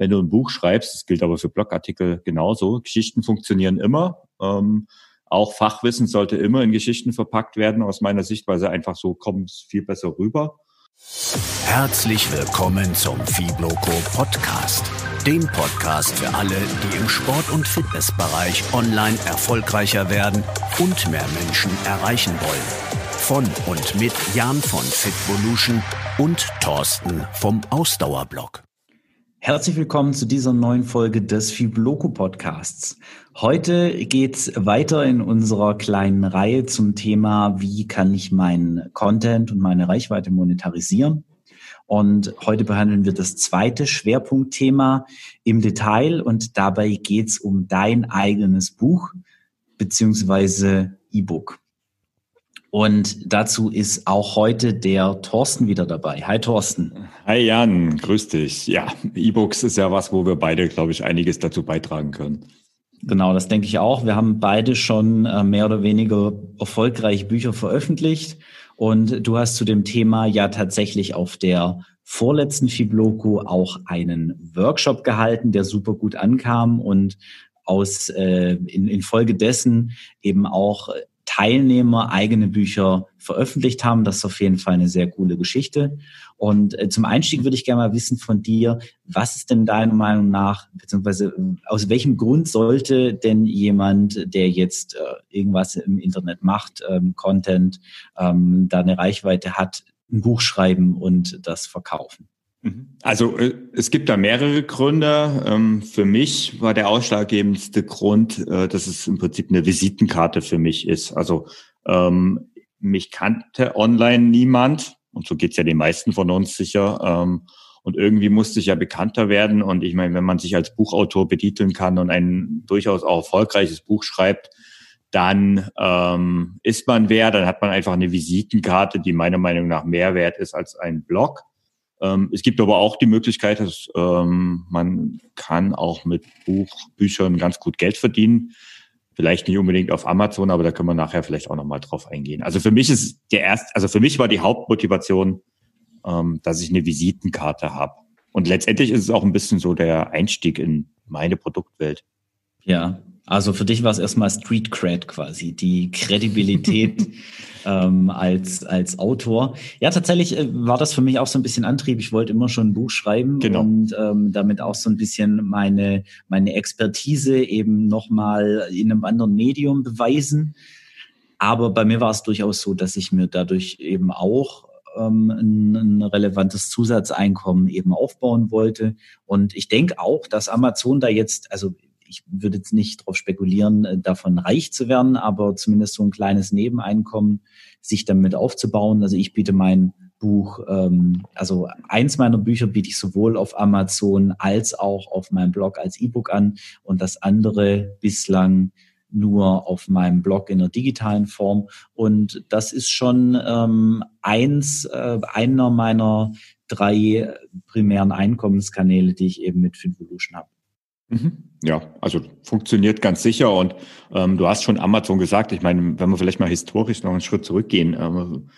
wenn du ein Buch schreibst, das gilt aber für Blogartikel genauso, Geschichten funktionieren immer. Ähm, auch Fachwissen sollte immer in Geschichten verpackt werden, aus meiner Sicht, weil sie einfach so kommen viel besser rüber. Herzlich willkommen zum Fibloco Podcast, dem Podcast für alle, die im Sport- und Fitnessbereich online erfolgreicher werden und mehr Menschen erreichen wollen. Von und mit Jan von Fitvolution und Thorsten vom Ausdauerblog. Herzlich willkommen zu dieser neuen Folge des Fibloco Podcasts. Heute geht's weiter in unserer kleinen Reihe zum Thema, wie kann ich meinen Content und meine Reichweite monetarisieren? Und heute behandeln wir das zweite Schwerpunktthema im Detail und dabei geht's um dein eigenes Buch beziehungsweise E-Book. Und dazu ist auch heute der Thorsten wieder dabei. Hi Thorsten. Hi Jan, grüß dich. Ja, E-Books ist ja was, wo wir beide, glaube ich, einiges dazu beitragen können. Genau, das denke ich auch. Wir haben beide schon äh, mehr oder weniger erfolgreich Bücher veröffentlicht. Und du hast zu dem Thema ja tatsächlich auf der vorletzten Fibloco auch einen Workshop gehalten, der super gut ankam und aus äh, in, in Folge dessen eben auch Teilnehmer eigene Bücher veröffentlicht haben. Das ist auf jeden Fall eine sehr coole Geschichte. Und äh, zum Einstieg würde ich gerne mal wissen von dir, was ist denn deiner Meinung nach, beziehungsweise äh, aus welchem Grund sollte denn jemand, der jetzt äh, irgendwas im Internet macht, ähm, Content, ähm, da eine Reichweite hat, ein Buch schreiben und das verkaufen? Mhm. Also äh, es gibt da mehrere Gründe. Ähm, für mich war der ausschlaggebendste Grund, äh, dass es im Prinzip eine Visitenkarte für mich ist. Also ähm, mich kannte online niemand und so geht's ja den meisten von uns sicher. Ähm, und irgendwie musste ich ja bekannter werden. Und ich meine, wenn man sich als Buchautor betiteln kann und ein durchaus auch erfolgreiches Buch schreibt, dann ist man wer, dann hat man einfach eine Visitenkarte, die meiner Meinung nach mehr wert ist als ein Blog. Ähm, es gibt aber auch die Möglichkeit, dass ähm, man kann auch mit Buchbüchern ganz gut Geld verdienen. Vielleicht nicht unbedingt auf Amazon, aber da können wir nachher vielleicht auch nochmal drauf eingehen. Also für mich ist der erst, also für mich war die Hauptmotivation, ähm, dass ich eine Visitenkarte habe. Und letztendlich ist es auch ein bisschen so der Einstieg in meine Produktwelt. Ja, also für dich war es erstmal Street Cred quasi, die Kredibilität ähm, als, als Autor. Ja, tatsächlich äh, war das für mich auch so ein bisschen Antrieb. Ich wollte immer schon ein Buch schreiben genau. und ähm, damit auch so ein bisschen meine, meine Expertise eben nochmal in einem anderen Medium beweisen. Aber bei mir war es durchaus so, dass ich mir dadurch eben auch ähm, ein, ein relevantes Zusatzeinkommen eben aufbauen wollte. Und ich denke auch, dass Amazon da jetzt, also ich würde jetzt nicht darauf spekulieren, äh, davon reich zu werden, aber zumindest so ein kleines Nebeneinkommen sich damit aufzubauen. Also ich biete mein Buch, ähm, also eins meiner Bücher biete ich sowohl auf Amazon als auch auf meinem Blog als E-Book an und das andere bislang nur auf meinem Blog in der digitalen Form. Und das ist schon ähm, eins, äh, einer meiner drei primären Einkommenskanäle, die ich eben mit Finvolution habe. Mhm. Ja, also funktioniert ganz sicher. Und ähm, du hast schon Amazon gesagt. Ich meine, wenn wir vielleicht mal historisch noch einen Schritt zurückgehen, ähm,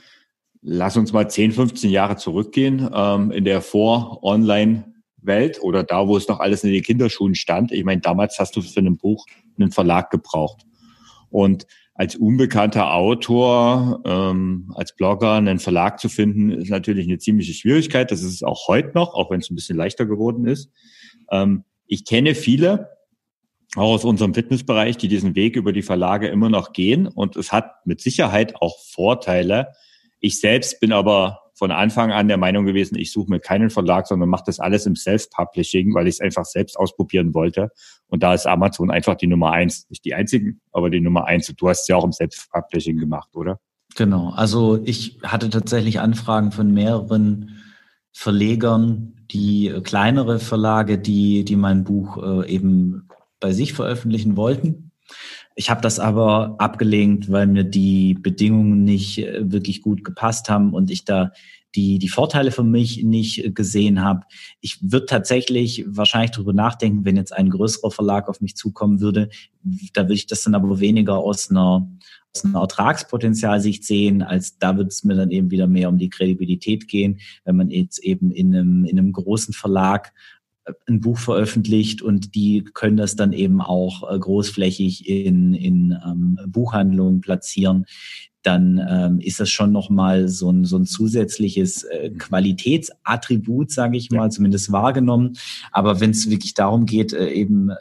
lass uns mal 10, 15 Jahre zurückgehen ähm, in der Vor-Online-Welt oder da, wo es noch alles in den Kinderschuhen stand. Ich meine, damals hast du für ein Buch einen Verlag gebraucht. Und als unbekannter Autor, ähm, als Blogger einen Verlag zu finden, ist natürlich eine ziemliche Schwierigkeit. Das ist es auch heute noch, auch wenn es ein bisschen leichter geworden ist. Ähm, ich kenne viele, auch aus unserem Fitnessbereich, die diesen Weg über die Verlage immer noch gehen. Und es hat mit Sicherheit auch Vorteile. Ich selbst bin aber von Anfang an der Meinung gewesen, ich suche mir keinen Verlag, sondern mache das alles im Self-Publishing, weil ich es einfach selbst ausprobieren wollte. Und da ist Amazon einfach die Nummer eins. Nicht die einzigen, aber die Nummer eins. Und du hast es ja auch im Self-Publishing gemacht, oder? Genau. Also ich hatte tatsächlich Anfragen von mehreren Verlegern, die kleinere Verlage, die, die mein Buch äh, eben bei sich veröffentlichen wollten. Ich habe das aber abgelehnt, weil mir die Bedingungen nicht äh, wirklich gut gepasst haben und ich da die, die Vorteile für mich nicht gesehen habe. Ich würde tatsächlich wahrscheinlich darüber nachdenken, wenn jetzt ein größerer Verlag auf mich zukommen würde. Da würde ich das dann aber weniger aus einer, aus einer Ertragspotenzialsicht sehen, als da wird es mir dann eben wieder mehr um die Kredibilität gehen, wenn man jetzt eben in einem, in einem großen Verlag ein Buch veröffentlicht und die können das dann eben auch äh, großflächig in, in ähm, Buchhandlungen platzieren, dann ähm, ist das schon nochmal so ein, so ein zusätzliches äh. Qualitätsattribut, sage ich mal, ja. zumindest wahrgenommen. Aber wenn es wirklich darum geht, äh, eben äh,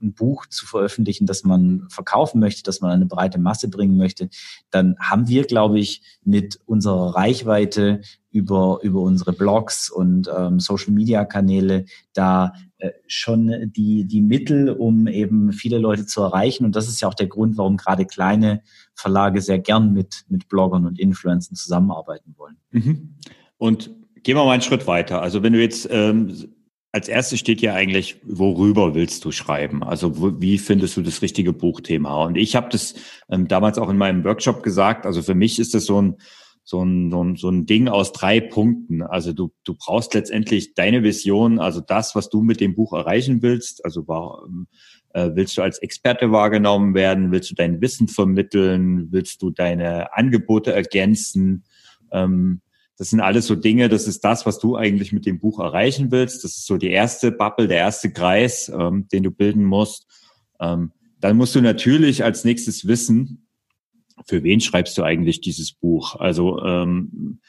ein, Buch zu veröffentlichen, das man verkaufen möchte, das man eine breite Masse bringen möchte, dann haben wir, glaube ich, mit unserer Reichweite über, über unsere Blogs und ähm, Social-Media-Kanäle da äh, schon die, die Mittel, um eben viele Leute zu erreichen. Und das ist ja auch der Grund, warum gerade kleine Verlage sehr gern mit, mit Bloggern und Influencern zusammenarbeiten wollen. Mhm. Und gehen wir mal einen Schritt weiter. Also wenn du jetzt ähm, als erstes steht ja eigentlich, worüber willst du schreiben? Also wie findest du das richtige Buchthema? Und ich habe das ähm, damals auch in meinem Workshop gesagt. Also für mich ist das so ein so ein, so ein, so ein Ding aus drei Punkten. Also du, du brauchst letztendlich deine Vision, also das, was du mit dem Buch erreichen willst. Also war, äh, willst du als Experte wahrgenommen werden? Willst du dein Wissen vermitteln? Willst du deine Angebote ergänzen? Ähm, das sind alles so Dinge, das ist das, was du eigentlich mit dem Buch erreichen willst. Das ist so die erste Bubble, der erste Kreis, ähm, den du bilden musst. Ähm, dann musst du natürlich als nächstes wissen, für wen schreibst du eigentlich dieses Buch? Also ähm,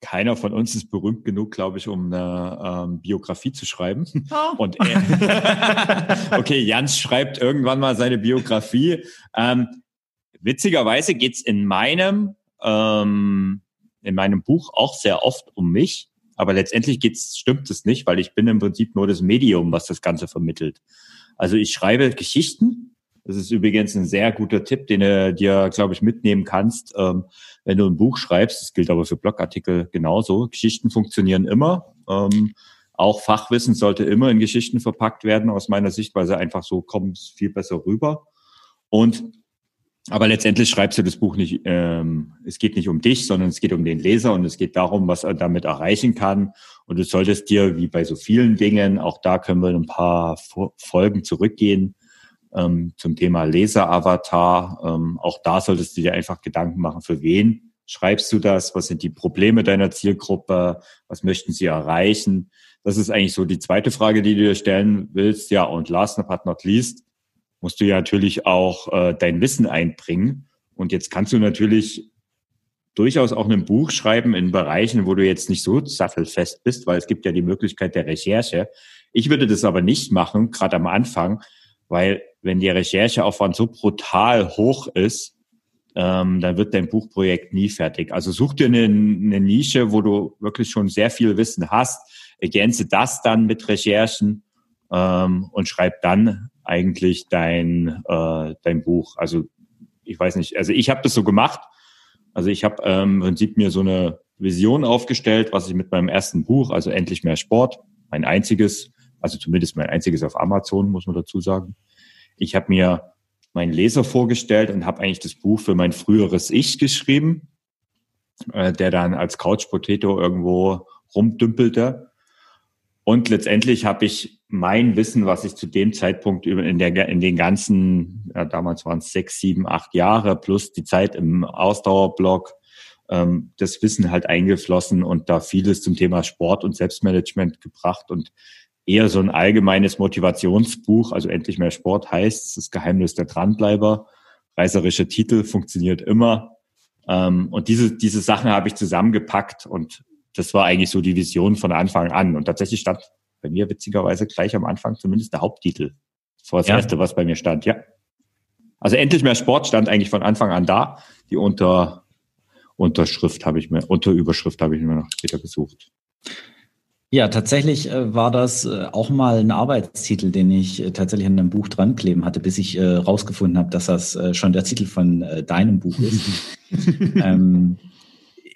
keiner von uns ist berühmt genug, glaube ich, um eine ähm, Biografie zu schreiben. Oh. Und er, okay, Jans schreibt irgendwann mal seine Biografie. Ähm, witzigerweise geht's in meinem ähm, in meinem Buch auch sehr oft um mich, aber letztendlich geht's, stimmt es nicht, weil ich bin im Prinzip nur das Medium, was das Ganze vermittelt. Also ich schreibe Geschichten. Das ist übrigens ein sehr guter Tipp, den du dir, glaube ich, mitnehmen kannst, ähm, wenn du ein Buch schreibst. Das gilt aber für Blogartikel genauso. Geschichten funktionieren immer. Ähm, auch Fachwissen sollte immer in Geschichten verpackt werden, aus meiner Sicht, weil sie einfach so kommen viel besser rüber. Und aber letztendlich schreibst du das Buch nicht, ähm, es geht nicht um dich, sondern es geht um den Leser und es geht darum, was er damit erreichen kann. Und du solltest dir, wie bei so vielen Dingen, auch da können wir ein paar Folgen zurückgehen ähm, zum Thema Leser-Avatar. Ähm, auch da solltest du dir einfach Gedanken machen, für wen schreibst du das? Was sind die Probleme deiner Zielgruppe? Was möchten sie erreichen? Das ist eigentlich so die zweite Frage, die du dir stellen willst. Ja, und last but not least, musst du ja natürlich auch äh, dein Wissen einbringen. Und jetzt kannst du natürlich durchaus auch ein Buch schreiben in Bereichen, wo du jetzt nicht so sattelfest bist, weil es gibt ja die Möglichkeit der Recherche. Ich würde das aber nicht machen, gerade am Anfang, weil wenn der Rechercheaufwand so brutal hoch ist, ähm, dann wird dein Buchprojekt nie fertig. Also such dir eine, eine Nische, wo du wirklich schon sehr viel Wissen hast, ergänze das dann mit Recherchen ähm, und schreib dann eigentlich dein, äh, dein Buch? Also ich weiß nicht, also ich habe das so gemacht. Also ich habe ähm, im Prinzip mir so eine Vision aufgestellt, was ich mit meinem ersten Buch, also endlich mehr Sport, mein einziges, also zumindest mein einziges auf Amazon, muss man dazu sagen. Ich habe mir meinen Leser vorgestellt und habe eigentlich das Buch für mein früheres Ich geschrieben, äh, der dann als Couch Potato irgendwo rumdümpelte. Und letztendlich habe ich mein Wissen, was ich zu dem Zeitpunkt in, der, in den ganzen, ja, damals waren es sechs, sieben, acht Jahre plus die Zeit im Ausdauerblock, ähm, das Wissen halt eingeflossen und da vieles zum Thema Sport und Selbstmanagement gebracht und eher so ein allgemeines Motivationsbuch, also endlich mehr Sport heißt, das Geheimnis der Dranbleiber, reißerische Titel, funktioniert immer. Ähm, und diese, diese Sachen habe ich zusammengepackt und das war eigentlich so die Vision von Anfang an. Und tatsächlich stand bei mir witzigerweise gleich am Anfang zumindest der Haupttitel. Das war das ja. erste, was bei mir stand, ja. Also endlich mehr Sport stand eigentlich von Anfang an da. Die unter, Unterschrift habe ich mir, Unterüberschrift habe ich mir noch später gesucht. Ja, tatsächlich äh, war das äh, auch mal ein Arbeitstitel, den ich äh, tatsächlich an einem Buch dran kleben hatte, bis ich rausgefunden habe, dass das schon der Titel von deinem Buch ist. ähm,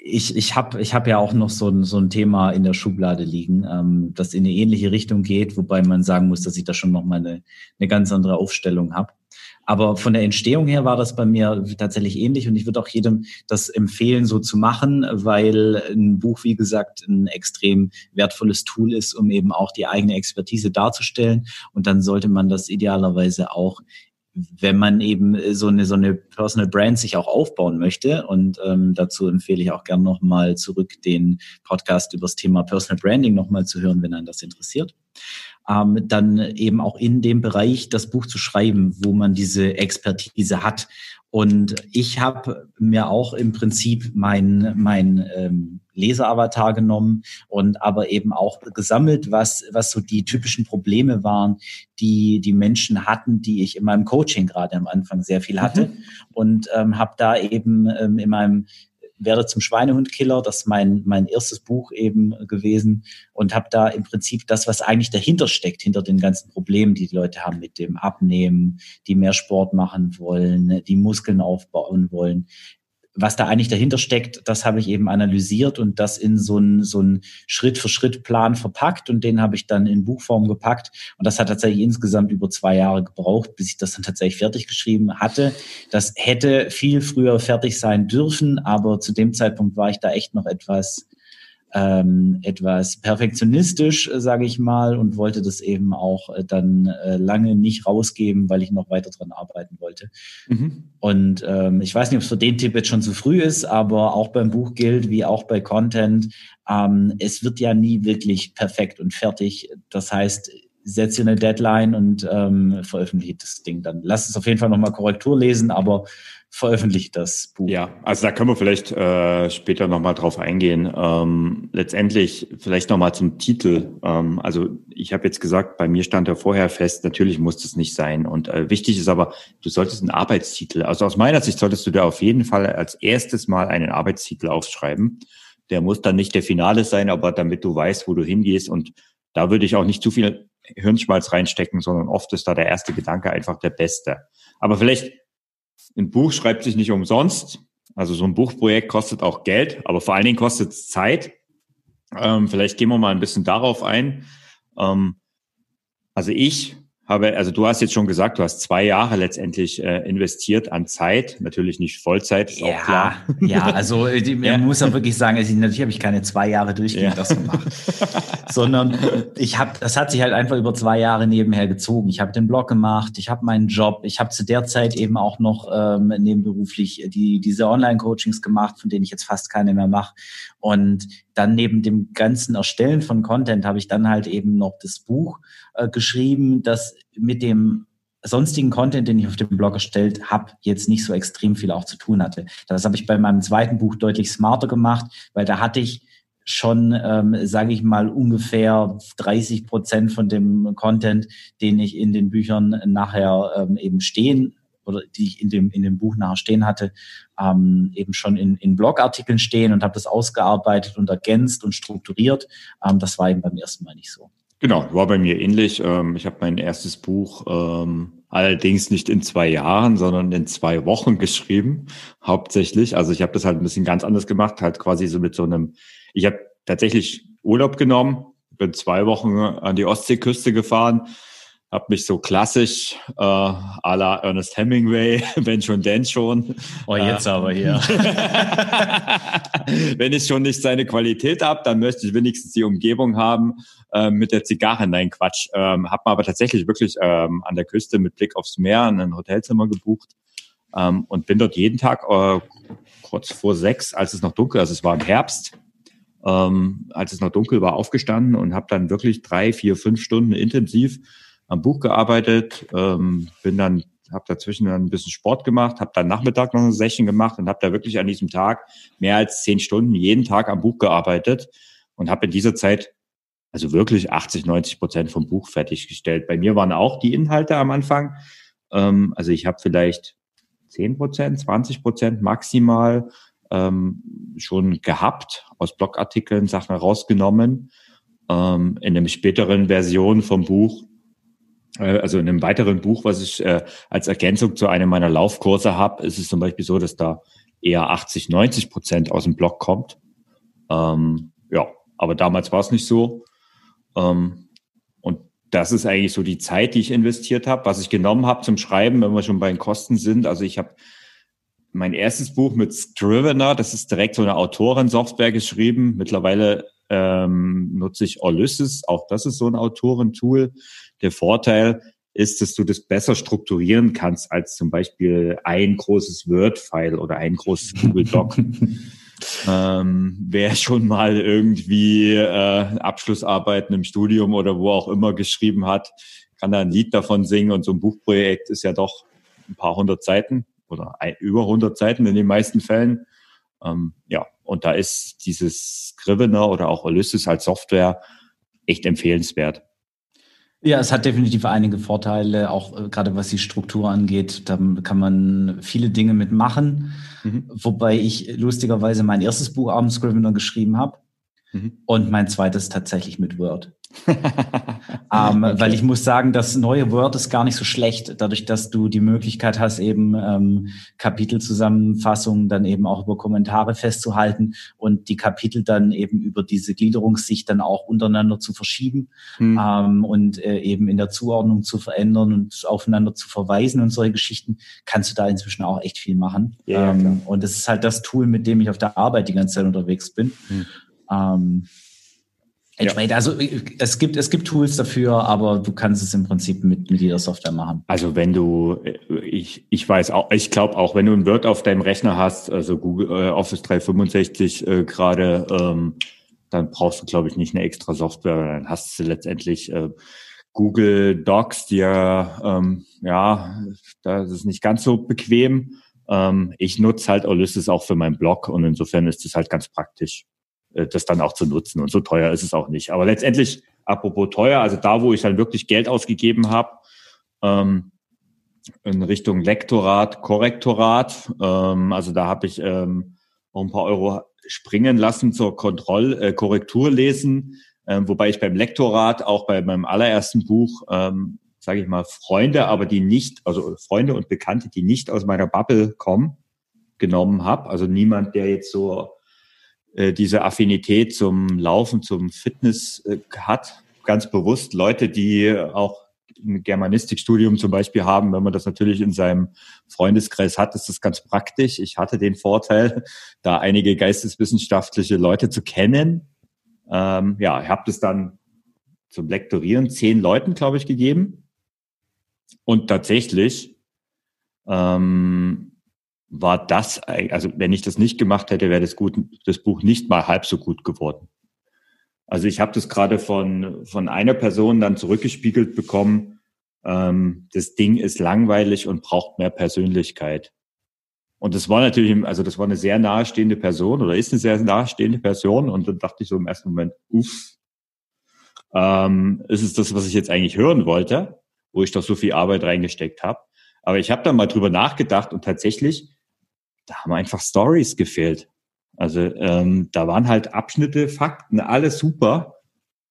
ich, ich habe ich hab ja auch noch so ein, so ein Thema in der Schublade liegen, ähm, das in eine ähnliche Richtung geht, wobei man sagen muss, dass ich da schon noch mal eine, eine ganz andere Aufstellung habe. Aber von der Entstehung her war das bei mir tatsächlich ähnlich und ich würde auch jedem das empfehlen, so zu machen, weil ein Buch, wie gesagt, ein extrem wertvolles Tool ist, um eben auch die eigene Expertise darzustellen. Und dann sollte man das idealerweise auch wenn man eben so eine so eine Personal Brand sich auch aufbauen möchte und ähm, dazu empfehle ich auch gern nochmal zurück den Podcast über das Thema Personal Branding nochmal zu hören, wenn einen das interessiert ähm, dann eben auch in dem Bereich das Buch zu schreiben, wo man diese Expertise hat. Und ich habe mir auch im Prinzip mein, mein ähm, Leseravatar genommen und aber eben auch gesammelt, was, was so die typischen Probleme waren, die die Menschen hatten, die ich in meinem Coaching gerade am Anfang sehr viel hatte. Mhm. Und ähm, habe da eben ähm, in meinem werde zum Schweinehundkiller, das ist mein, mein erstes Buch eben gewesen und habe da im Prinzip das, was eigentlich dahinter steckt, hinter den ganzen Problemen, die die Leute haben mit dem Abnehmen, die mehr Sport machen wollen, die Muskeln aufbauen wollen, was da eigentlich dahinter steckt, das habe ich eben analysiert und das in so einen so Schritt-für-Schritt-Plan verpackt und den habe ich dann in Buchform gepackt und das hat tatsächlich insgesamt über zwei Jahre gebraucht, bis ich das dann tatsächlich fertig geschrieben hatte. Das hätte viel früher fertig sein dürfen, aber zu dem Zeitpunkt war ich da echt noch etwas ähm, etwas perfektionistisch, äh, sage ich mal, und wollte das eben auch äh, dann äh, lange nicht rausgeben, weil ich noch weiter dran arbeiten wollte. Mhm. Und ähm, ich weiß nicht, ob es für den Tipp jetzt schon zu früh ist, aber auch beim Buch gilt, wie auch bei Content, ähm, es wird ja nie wirklich perfekt und fertig. Das heißt, setze eine Deadline und ähm, veröffentliche das Ding dann. Lass es auf jeden Fall nochmal Korrektur lesen, aber veröffentlicht das Buch. Ja, also da können wir vielleicht äh, später nochmal drauf eingehen. Ähm, letztendlich vielleicht nochmal zum Titel. Ähm, also ich habe jetzt gesagt, bei mir stand ja vorher fest, natürlich muss das nicht sein. Und äh, wichtig ist aber, du solltest einen Arbeitstitel, also aus meiner Sicht solltest du da auf jeden Fall als erstes mal einen Arbeitstitel aufschreiben. Der muss dann nicht der Finale sein, aber damit du weißt, wo du hingehst. Und da würde ich auch nicht zu viel Hirnschmalz reinstecken, sondern oft ist da der erste Gedanke einfach der beste. Aber vielleicht ein Buch schreibt sich nicht umsonst. Also so ein Buchprojekt kostet auch Geld, aber vor allen Dingen kostet es Zeit. Ähm, vielleicht gehen wir mal ein bisschen darauf ein. Ähm, also ich habe, also du hast jetzt schon gesagt, du hast zwei Jahre letztendlich äh, investiert an Zeit, natürlich nicht Vollzeit, ist ja, auch klar. Ja, also die, man ja. muss auch wirklich sagen, also natürlich habe ich keine zwei Jahre durchgehend ja. das gemacht, sondern ich habe, das hat sich halt einfach über zwei Jahre nebenher gezogen. Ich habe den Blog gemacht, ich habe meinen Job, ich habe zu der Zeit eben auch noch ähm, nebenberuflich die diese Online-Coachings gemacht, von denen ich jetzt fast keine mehr mache. Und dann neben dem ganzen Erstellen von Content habe ich dann halt eben noch das Buch äh, geschrieben, das mit dem sonstigen Content, den ich auf dem Blog erstellt habe, jetzt nicht so extrem viel auch zu tun hatte. Das habe ich bei meinem zweiten Buch deutlich smarter gemacht, weil da hatte ich schon, ähm, sage ich mal, ungefähr 30 Prozent von dem Content, den ich in den Büchern nachher ähm, eben stehen oder die ich in dem, in dem Buch nachher stehen hatte, ähm, eben schon in, in Blogartikeln stehen und habe das ausgearbeitet und ergänzt und strukturiert. Ähm, das war eben beim ersten Mal nicht so. Genau, war bei mir ähnlich. Ähm, ich habe mein erstes Buch ähm, allerdings nicht in zwei Jahren, sondern in zwei Wochen geschrieben, hauptsächlich. Also ich habe das halt ein bisschen ganz anders gemacht, halt quasi so mit so einem, ich habe tatsächlich Urlaub genommen, bin zwei Wochen an die Ostseeküste gefahren, habe mich so klassisch äh, à la Ernest Hemingway, wenn schon, denn schon. Oh, jetzt äh, aber hier. wenn ich schon nicht seine Qualität habe, dann möchte ich wenigstens die Umgebung haben äh, mit der Zigarre. Nein, Quatsch. Ähm, habe mir aber tatsächlich wirklich ähm, an der Küste mit Blick aufs Meer ein Hotelzimmer gebucht ähm, und bin dort jeden Tag äh, kurz vor sechs, als es noch dunkel, also es war im Herbst, ähm, als es noch dunkel war, aufgestanden und habe dann wirklich drei, vier, fünf Stunden intensiv am Buch gearbeitet, ähm, bin dann habe dazwischen dann ein bisschen Sport gemacht, habe dann Nachmittag noch eine Session gemacht und habe da wirklich an diesem Tag mehr als zehn Stunden jeden Tag am Buch gearbeitet und habe in dieser Zeit also wirklich 80, 90 Prozent vom Buch fertiggestellt. Bei mir waren auch die Inhalte am Anfang. Ähm, also ich habe vielleicht 10 Prozent, 20 Prozent maximal ähm, schon gehabt, aus Blogartikeln Sachen rausgenommen. Ähm, in einem späteren Version vom Buch also in einem weiteren Buch, was ich äh, als Ergänzung zu einem meiner Laufkurse habe, ist es zum Beispiel so, dass da eher 80, 90 Prozent aus dem Blog kommt. Ähm, ja, aber damals war es nicht so. Ähm, und das ist eigentlich so die Zeit, die ich investiert habe, was ich genommen habe zum Schreiben, wenn wir schon bei den Kosten sind. Also ich habe mein erstes Buch mit Scrivener, das ist direkt so eine Autorensoftware geschrieben. Mittlerweile ähm, nutze ich Ulysses, auch das ist so ein Autorentool. Der Vorteil, ist, dass du das besser strukturieren kannst als zum Beispiel ein großes Word-File oder ein großes Google Doc. ähm, wer schon mal irgendwie äh, Abschlussarbeiten im Studium oder wo auch immer geschrieben hat, kann da ein Lied davon singen und so ein Buchprojekt ist ja doch ein paar hundert Seiten oder ein, über 100 Seiten in den meisten Fällen. Ähm, ja, und da ist dieses Scrivener oder auch Ulysses als Software echt empfehlenswert. Ja, es hat definitiv einige Vorteile, auch äh, gerade was die Struktur angeht. Da kann man viele Dinge mitmachen. Mhm. Wobei ich lustigerweise mein erstes Buch abends Scrivener geschrieben habe mhm. und mein zweites tatsächlich mit Word. ähm, okay. Weil ich muss sagen, das neue Word ist gar nicht so schlecht, dadurch, dass du die Möglichkeit hast, eben ähm, Kapitelzusammenfassungen dann eben auch über Kommentare festzuhalten und die Kapitel dann eben über diese Gliederungssicht dann auch untereinander zu verschieben hm. ähm, und äh, eben in der Zuordnung zu verändern und aufeinander zu verweisen und solche Geschichten, kannst du da inzwischen auch echt viel machen. Ja, ähm, und das ist halt das Tool, mit dem ich auf der Arbeit die ganze Zeit unterwegs bin. Hm. Ähm, Entsprechend, ja. also es gibt, es gibt Tools dafür, aber du kannst es im Prinzip mit, mit jeder Software machen. Also wenn du, ich, ich weiß auch, ich glaube auch, wenn du ein Word auf deinem Rechner hast, also Google äh, Office 365 äh, gerade, ähm, dann brauchst du, glaube ich, nicht eine extra Software. Dann hast du letztendlich äh, Google Docs, die ja, ähm, ja, das ist nicht ganz so bequem. Ähm, ich nutze halt Ulysses auch für meinen Blog und insofern ist es halt ganz praktisch. Äh, das dann auch zu nutzen. Und so teuer ist es auch nicht. Aber letztendlich, apropos teuer, also da, wo ich dann wirklich Geld ausgegeben habe, ähm, in Richtung Lektorat, Korrektorat, ähm, also da habe ich ähm, auch ein paar Euro springen lassen zur Kontroll, äh, Korrektur lesen, ähm, wobei ich beim Lektorat auch bei meinem allerersten Buch, ähm, sage ich mal, Freunde, aber die nicht, also Freunde und Bekannte, die nicht aus meiner Bubble kommen, genommen habe. Also niemand, der jetzt so äh, diese Affinität zum Laufen, zum Fitness äh, hat. Ganz bewusst Leute, die auch ein Germanistikstudium zum Beispiel haben, wenn man das natürlich in seinem Freundeskreis hat, ist das ganz praktisch. Ich hatte den Vorteil, da einige geisteswissenschaftliche Leute zu kennen. Ähm, ja, ich habe das dann zum Lektorieren zehn Leuten, glaube ich, gegeben. Und tatsächlich ähm, war das, also wenn ich das nicht gemacht hätte, wäre das, gut, das Buch nicht mal halb so gut geworden. Also ich habe das gerade von, von einer Person dann zurückgespiegelt bekommen, ähm, das Ding ist langweilig und braucht mehr Persönlichkeit. Und das war natürlich, also das war eine sehr nahestehende Person oder ist eine sehr nahestehende Person. Und dann dachte ich so im ersten Moment, uff, ähm, ist es das, was ich jetzt eigentlich hören wollte, wo ich doch so viel Arbeit reingesteckt habe. Aber ich habe dann mal drüber nachgedacht und tatsächlich da haben einfach Stories gefehlt. Also ähm, da waren halt Abschnitte, Fakten, alles super,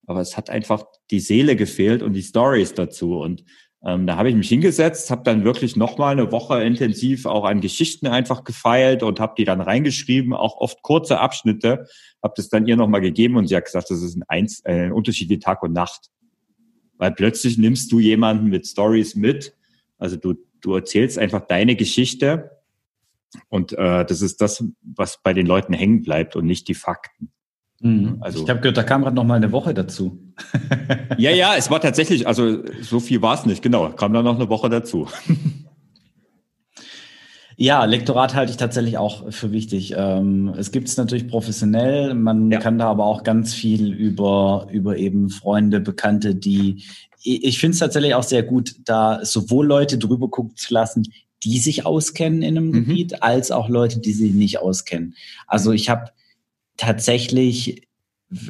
aber es hat einfach die Seele gefehlt und die Stories dazu. Und ähm, da habe ich mich hingesetzt, habe dann wirklich nochmal eine Woche intensiv auch an Geschichten einfach gefeilt und habe die dann reingeschrieben, auch oft kurze Abschnitte, habe das dann ihr nochmal gegeben und sie hat gesagt, das ist ein, Eins, äh, ein Unterschied wie Tag und Nacht. Weil plötzlich nimmst du jemanden mit Stories mit, also du, du erzählst einfach deine Geschichte und äh, das ist das, was bei den Leuten hängen bleibt und nicht die Fakten. Mhm. Also, ich habe gehört, da kam gerade noch mal eine Woche dazu. ja, ja, es war tatsächlich, also so viel war es nicht, genau, kam da noch eine Woche dazu. Ja, Lektorat halte ich tatsächlich auch für wichtig. Ähm, es gibt es natürlich professionell, man ja. kann da aber auch ganz viel über, über eben Freunde, Bekannte, die ich finde es tatsächlich auch sehr gut, da sowohl Leute drüber gucken zu lassen, die sich auskennen in einem mhm. Gebiet, als auch Leute, die sich nicht auskennen. Also ich habe tatsächlich,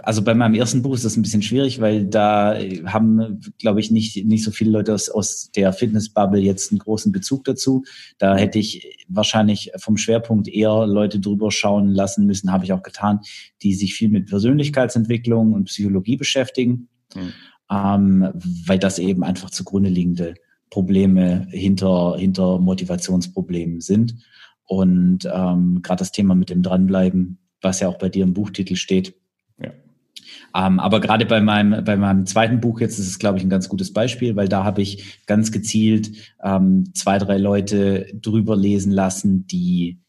also bei meinem ersten Buch ist das ein bisschen schwierig, weil da haben, glaube ich, nicht, nicht so viele Leute aus, aus der Fitnessbubble jetzt einen großen Bezug dazu. Da hätte ich wahrscheinlich vom Schwerpunkt eher Leute drüber schauen lassen müssen, habe ich auch getan, die sich viel mit Persönlichkeitsentwicklung und Psychologie beschäftigen. Mhm. Ähm, weil das eben einfach zugrunde liegende Probleme hinter, hinter Motivationsproblemen sind. Und ähm, gerade das Thema mit dem Dranbleiben, was ja auch bei dir im Buchtitel steht. Ja. Ähm, aber gerade bei meinem, bei meinem zweiten Buch jetzt ist es, glaube ich, ein ganz gutes Beispiel, weil da habe ich ganz gezielt ähm, zwei, drei Leute drüber lesen lassen, die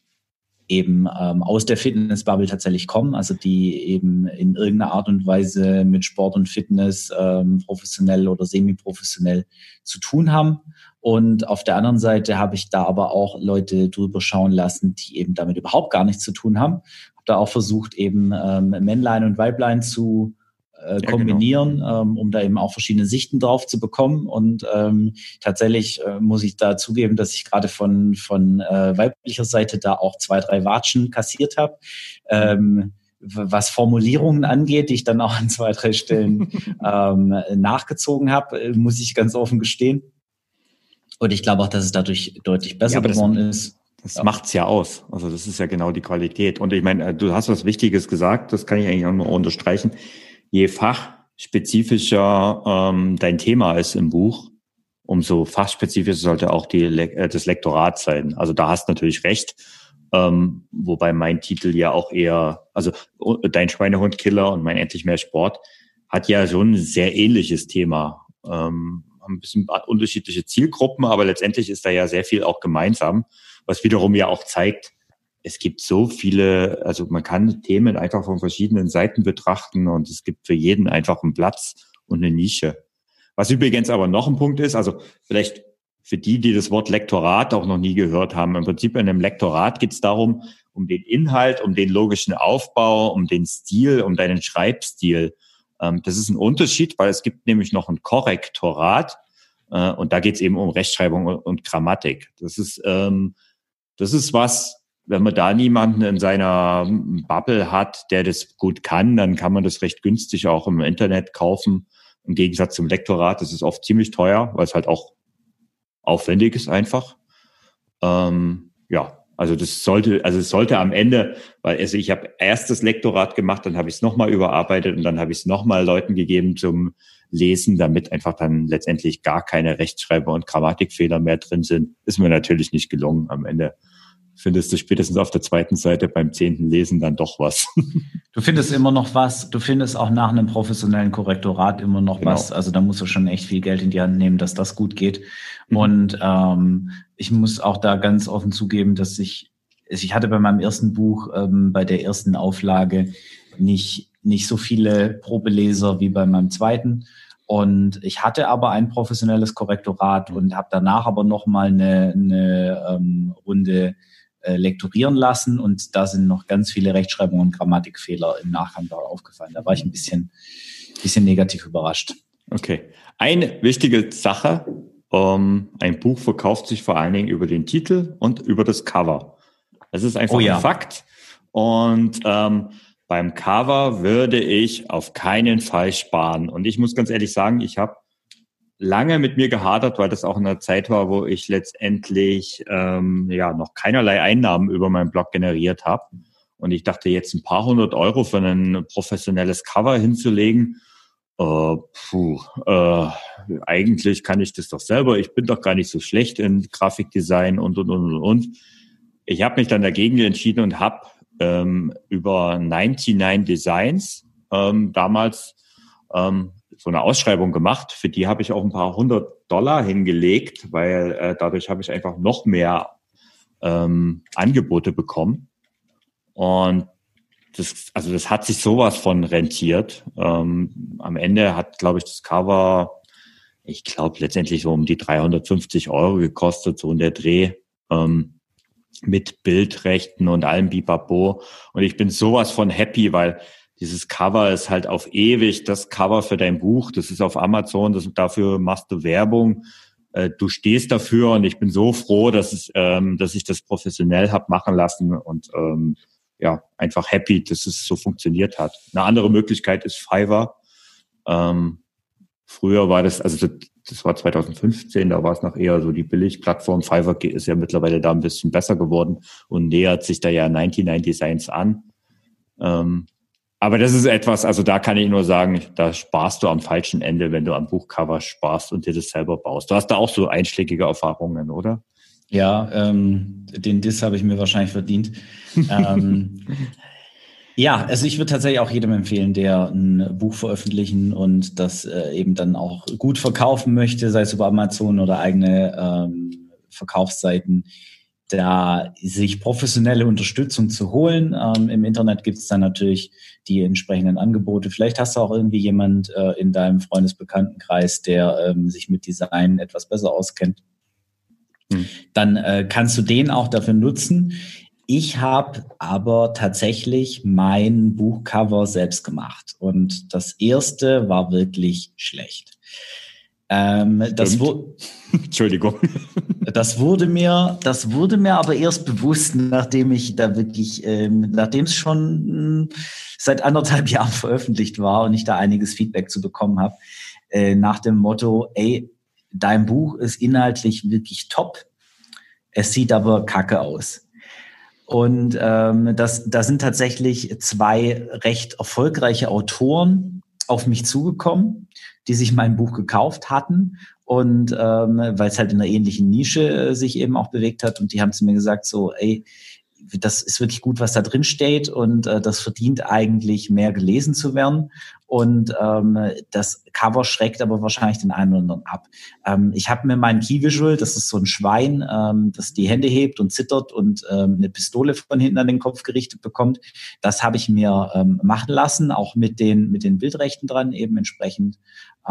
eben ähm, aus der Fitnessbubble tatsächlich kommen, also die eben in irgendeiner Art und Weise mit Sport und Fitness ähm, professionell oder semi-professionell zu tun haben. Und auf der anderen Seite habe ich da aber auch Leute drüber schauen lassen, die eben damit überhaupt gar nichts zu tun haben. Habe da auch versucht, eben ähm, Männlein und Weiblein zu äh, kombinieren, ja, genau. ähm, um da eben auch verschiedene Sichten drauf zu bekommen. Und ähm, tatsächlich äh, muss ich da zugeben, dass ich gerade von, von äh, weiblicher Seite da auch zwei, drei Watschen kassiert habe. Ähm, was Formulierungen angeht, die ich dann auch an zwei, drei Stellen ähm, nachgezogen habe, äh, muss ich ganz offen gestehen. Und ich glaube auch, dass es dadurch deutlich besser ja, geworden das, ist. Das ja. macht's ja aus. Also das ist ja genau die Qualität. Und ich meine, äh, du hast was Wichtiges gesagt, das kann ich eigentlich auch nur unterstreichen je fachspezifischer ähm, dein Thema ist im Buch, umso fachspezifischer sollte auch die, äh, das Lektorat sein. Also da hast natürlich recht. Ähm, wobei mein Titel ja auch eher, also dein Schweinehundkiller und mein Endlich mehr Sport hat ja schon ein sehr ähnliches Thema. Ähm, ein bisschen unterschiedliche Zielgruppen, aber letztendlich ist da ja sehr viel auch gemeinsam, was wiederum ja auch zeigt, es gibt so viele, also man kann Themen einfach von verschiedenen Seiten betrachten und es gibt für jeden einfach einen Platz und eine Nische. Was übrigens aber noch ein Punkt ist, also vielleicht für die, die das Wort Lektorat auch noch nie gehört haben, im Prinzip in einem Lektorat geht es darum, um den Inhalt, um den logischen Aufbau, um den Stil, um deinen Schreibstil. Ähm, das ist ein Unterschied, weil es gibt nämlich noch ein Korrektorat äh, und da geht es eben um Rechtschreibung und, Grammatik. Das ist, ähm, das ist was, wenn man da niemanden in seiner Bubble hat, der das gut kann, dann kann man das recht günstig auch im Internet kaufen. Im Gegensatz zum Lektorat, das ist oft ziemlich teuer, weil es halt auch aufwendig ist einfach. Ähm, ja, also das sollte, also es sollte am Ende, weil also ich habe erst das Lektorat gemacht, dann habe ich es nochmal überarbeitet und dann habe ich es nochmal Leuten gegeben zum Lesen, damit einfach dann letztendlich gar keine Rechtschreiber- und Grammatikfehler mehr drin sind. Ist mir natürlich nicht gelungen am Ende findest du spätestens auf der zweiten Seite beim zehnten Lesen dann doch was. Du findest immer noch was. Du findest auch nach einem professionellen Korrektorat immer noch genau. was. Also da musst du schon echt viel Geld in die Hand nehmen, dass das gut geht. Mhm. Und ähm, ich muss auch da ganz offen zugeben, dass ich, ich hatte bei meinem ersten Buch, ähm, bei der ersten Auflage nicht, nicht so viele Probeleser wie bei meinem zweiten. Und ich hatte aber ein professionelles Korrektorat und habe danach aber noch mal eine, eine ähm, Runde äh, lektorieren lassen und da sind noch ganz viele Rechtschreibungen und Grammatikfehler im Nachgang da aufgefallen. Da war ich ein bisschen, bisschen negativ überrascht. Okay. Eine wichtige Sache, um, ein Buch verkauft sich vor allen Dingen über den Titel und über das Cover. Das ist einfach oh ja. ein Fakt. Und ähm, beim Cover würde ich auf keinen Fall sparen. Und ich muss ganz ehrlich sagen, ich habe lange mit mir gehadert, weil das auch in einer Zeit war, wo ich letztendlich ähm, ja noch keinerlei Einnahmen über meinen Blog generiert habe. Und ich dachte, jetzt ein paar hundert Euro für ein professionelles Cover hinzulegen, äh, puh, äh, eigentlich kann ich das doch selber. Ich bin doch gar nicht so schlecht in Grafikdesign und und und und. Ich habe mich dann dagegen entschieden und habe ähm, über 99 Designs ähm, damals ähm, so eine Ausschreibung gemacht. Für die habe ich auch ein paar hundert Dollar hingelegt, weil äh, dadurch habe ich einfach noch mehr ähm, Angebote bekommen. Und das, also das hat sich sowas von rentiert. Ähm, am Ende hat, glaube ich, das Cover, ich glaube, letztendlich so um die 350 Euro gekostet, so in der Dreh. Ähm, mit Bildrechten und allem Bibabo. Und ich bin sowas von happy, weil dieses Cover ist halt auf ewig das Cover für dein Buch. Das ist auf Amazon, das, dafür machst du Werbung. Äh, du stehst dafür und ich bin so froh, dass, es, ähm, dass ich das professionell hab machen lassen und ähm, ja, einfach happy, dass es so funktioniert hat. Eine andere Möglichkeit ist Fiverr. Ähm, früher war das, also das, das war 2015, da war es noch eher so die Billigplattform. Fiverr ist ja mittlerweile da ein bisschen besser geworden und nähert sich da ja 99 Designs an. Ähm, aber das ist etwas, also da kann ich nur sagen, da sparst du am falschen Ende, wenn du am Buchcover sparst und dir das selber baust. Du hast da auch so einschlägige Erfahrungen, oder? Ja, ähm, den Diss habe ich mir wahrscheinlich verdient. ähm, ja, also ich würde tatsächlich auch jedem empfehlen, der ein Buch veröffentlichen und das äh, eben dann auch gut verkaufen möchte, sei es über Amazon oder eigene ähm, Verkaufsseiten, da sich professionelle Unterstützung zu holen. Ähm, Im Internet gibt es dann natürlich die entsprechenden Angebote. Vielleicht hast du auch irgendwie jemand äh, in deinem Freundesbekanntenkreis, der ähm, sich mit Design etwas besser auskennt. Hm. Dann äh, kannst du den auch dafür nutzen. Ich habe aber tatsächlich mein Buchcover selbst gemacht und das erste war wirklich schlecht. Ähm, das wurde, Entschuldigung. Das wurde mir, das wurde mir aber erst bewusst, nachdem ich da wirklich, ähm, nachdem es schon mh, hm, seit anderthalb Jahren veröffentlicht war und ich da einiges Feedback zu bekommen habe, äh, nach dem Motto, ey, dein Buch ist inhaltlich wirklich top, es sieht aber kacke aus. Und ähm, das, da sind tatsächlich zwei recht erfolgreiche Autoren auf mich zugekommen, die sich mein Buch gekauft hatten. Und ähm, weil es halt in einer ähnlichen Nische äh, sich eben auch bewegt hat. Und die haben zu mir gesagt so, ey, das ist wirklich gut, was da drin steht. Und äh, das verdient eigentlich mehr gelesen zu werden. Und ähm, das Cover schreckt aber wahrscheinlich den einen oder anderen ab. Ähm, ich habe mir mein Key Visual, das ist so ein Schwein, ähm, das die Hände hebt und zittert und ähm, eine Pistole von hinten an den Kopf gerichtet bekommt. Das habe ich mir ähm, machen lassen, auch mit den mit den Bildrechten dran eben entsprechend.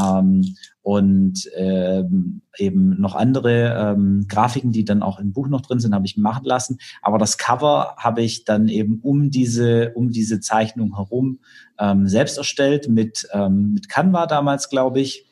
Ähm, und ähm, eben noch andere ähm, Grafiken, die dann auch im Buch noch drin sind, habe ich machen lassen. Aber das Cover habe ich dann eben um diese um diese Zeichnung herum ähm, selbst erstellt mit ähm, mit Canva damals, glaube ich.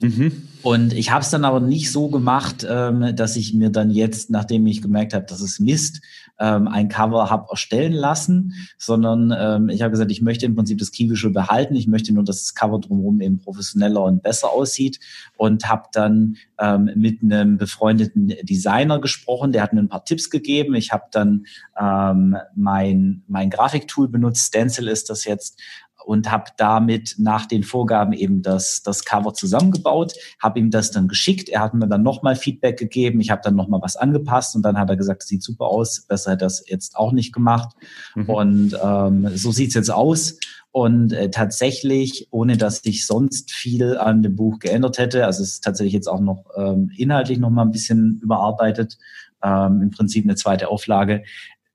Mhm. Und ich habe es dann aber nicht so gemacht, ähm, dass ich mir dann jetzt, nachdem ich gemerkt habe, dass es Mist, ähm, ein Cover habe erstellen lassen, sondern ähm, ich habe gesagt, ich möchte im Prinzip das Visual behalten. Ich möchte nur, dass das Cover drumherum eben professioneller und besser aussieht und habe dann ähm, mit einem befreundeten Designer gesprochen. Der hat mir ein paar Tipps gegeben. Ich habe dann ähm, mein mein Grafiktool benutzt. Stencil ist das jetzt und habe damit nach den Vorgaben eben das, das Cover zusammengebaut, habe ihm das dann geschickt. Er hat mir dann nochmal Feedback gegeben. Ich habe dann nochmal was angepasst und dann hat er gesagt, sieht super aus. Besser hätte er das jetzt auch nicht gemacht. Mhm. Und ähm, so sieht's jetzt aus. Und äh, tatsächlich, ohne dass ich sonst viel an dem Buch geändert hätte, also es ist tatsächlich jetzt auch noch ähm, inhaltlich noch mal ein bisschen überarbeitet, ähm, im Prinzip eine zweite Auflage,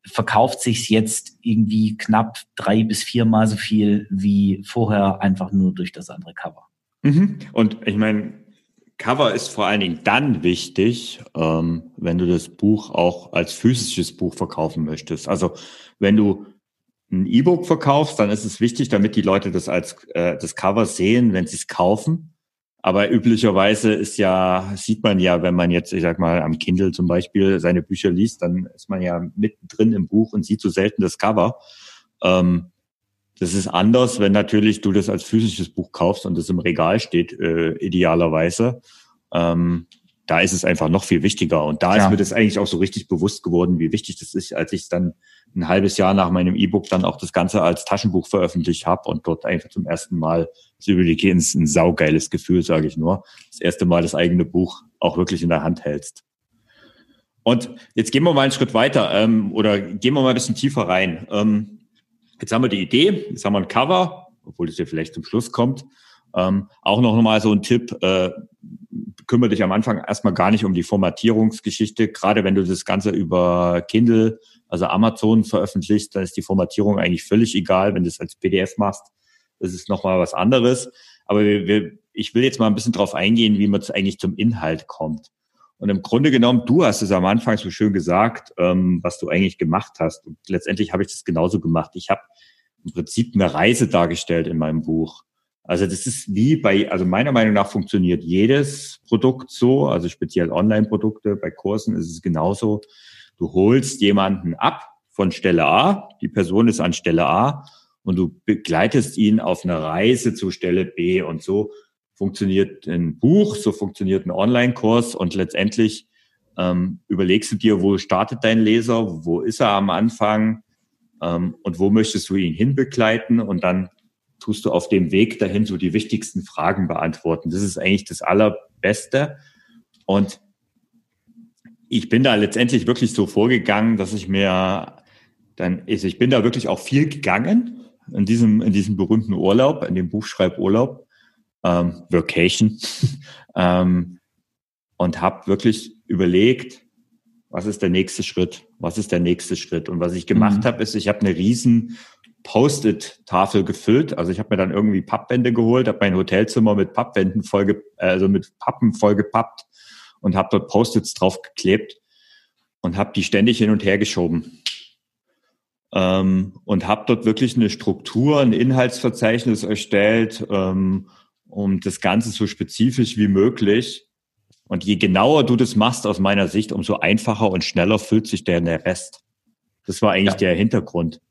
verkauft sich jetzt irgendwie knapp drei bis viermal so viel wie vorher, einfach nur durch das andere Cover. Mhm. Und ich meine, Cover ist vor allen Dingen dann wichtig, ähm, wenn du das Buch auch als physisches Buch verkaufen möchtest. Also wenn du ein E-Book verkaufst, dann ist es wichtig, damit die Leute das als äh, das Cover sehen, wenn sie es kaufen. Aber üblicherweise ist ja, sieht man ja, wenn man jetzt, ich sag mal, am Kindle zum Beispiel seine Bücher liest, dann ist man ja mittendrin im Buch und sieht so selten das Cover. Ähm, das ist anders, wenn natürlich du das als physisches Buch kaufst und das im Regal steht, äh, idealerweise. Ähm, da ist es einfach noch viel wichtiger. Und da ja. ist mir das eigentlich auch so richtig bewusst geworden, wie wichtig das ist, als ich dann ein halbes Jahr nach meinem E-Book dann auch das Ganze als Taschenbuch veröffentlicht habe und dort einfach zum ersten Mal das Überblick ins ein saugeiles Gefühl, sage ich nur. Das erste Mal das eigene Buch auch wirklich in der Hand hältst. Und jetzt gehen wir mal einen Schritt weiter ähm, oder gehen wir mal ein bisschen tiefer rein. Ähm, jetzt haben wir die Idee, jetzt haben wir ein Cover, obwohl es ja vielleicht zum Schluss kommt. Ähm, auch noch mal so ein Tipp, äh, kümmere dich am Anfang erstmal gar nicht um die Formatierungsgeschichte. Gerade wenn du das Ganze über Kindle, also Amazon veröffentlichst, dann ist die Formatierung eigentlich völlig egal. Wenn du es als PDF machst, das ist noch mal was anderes. Aber wir, wir, ich will jetzt mal ein bisschen drauf eingehen, wie man eigentlich zum Inhalt kommt. Und im Grunde genommen, du hast es am Anfang so schön gesagt, ähm, was du eigentlich gemacht hast. Und letztendlich habe ich das genauso gemacht. Ich habe im Prinzip eine Reise dargestellt in meinem Buch. Also das ist wie bei, also meiner Meinung nach funktioniert jedes Produkt so, also speziell Online-Produkte, bei Kursen ist es genauso. Du holst jemanden ab von Stelle A, die Person ist an Stelle A und du begleitest ihn auf eine Reise zu Stelle B und so funktioniert ein Buch, so funktioniert ein Online-Kurs und letztendlich ähm, überlegst du dir, wo startet dein Leser, wo ist er am Anfang ähm, und wo möchtest du ihn hinbegleiten und dann tust du auf dem Weg dahin so die wichtigsten Fragen beantworten. Das ist eigentlich das Allerbeste. Und ich bin da letztendlich wirklich so vorgegangen, dass ich mir dann, also ich bin da wirklich auch viel gegangen in diesem, in diesem berühmten Urlaub, in dem Buchschreiburlaub, ähm, Vacation, ähm, und habe wirklich überlegt, was ist der nächste Schritt? Was ist der nächste Schritt? Und was ich gemacht mhm. habe, ist, ich habe eine riesen Post-it-Tafel gefüllt. Also ich habe mir dann irgendwie Pappwände geholt, habe mein Hotelzimmer mit Pappwänden voll, also mit Pappen vollgepappt und habe dort Post-its draufgeklebt und habe die ständig hin und her geschoben. Ähm, und habe dort wirklich eine Struktur, ein Inhaltsverzeichnis erstellt, ähm, um das Ganze so spezifisch wie möglich. Und je genauer du das machst aus meiner Sicht, umso einfacher und schneller füllt sich der, der Rest. Das war eigentlich ja. der Hintergrund.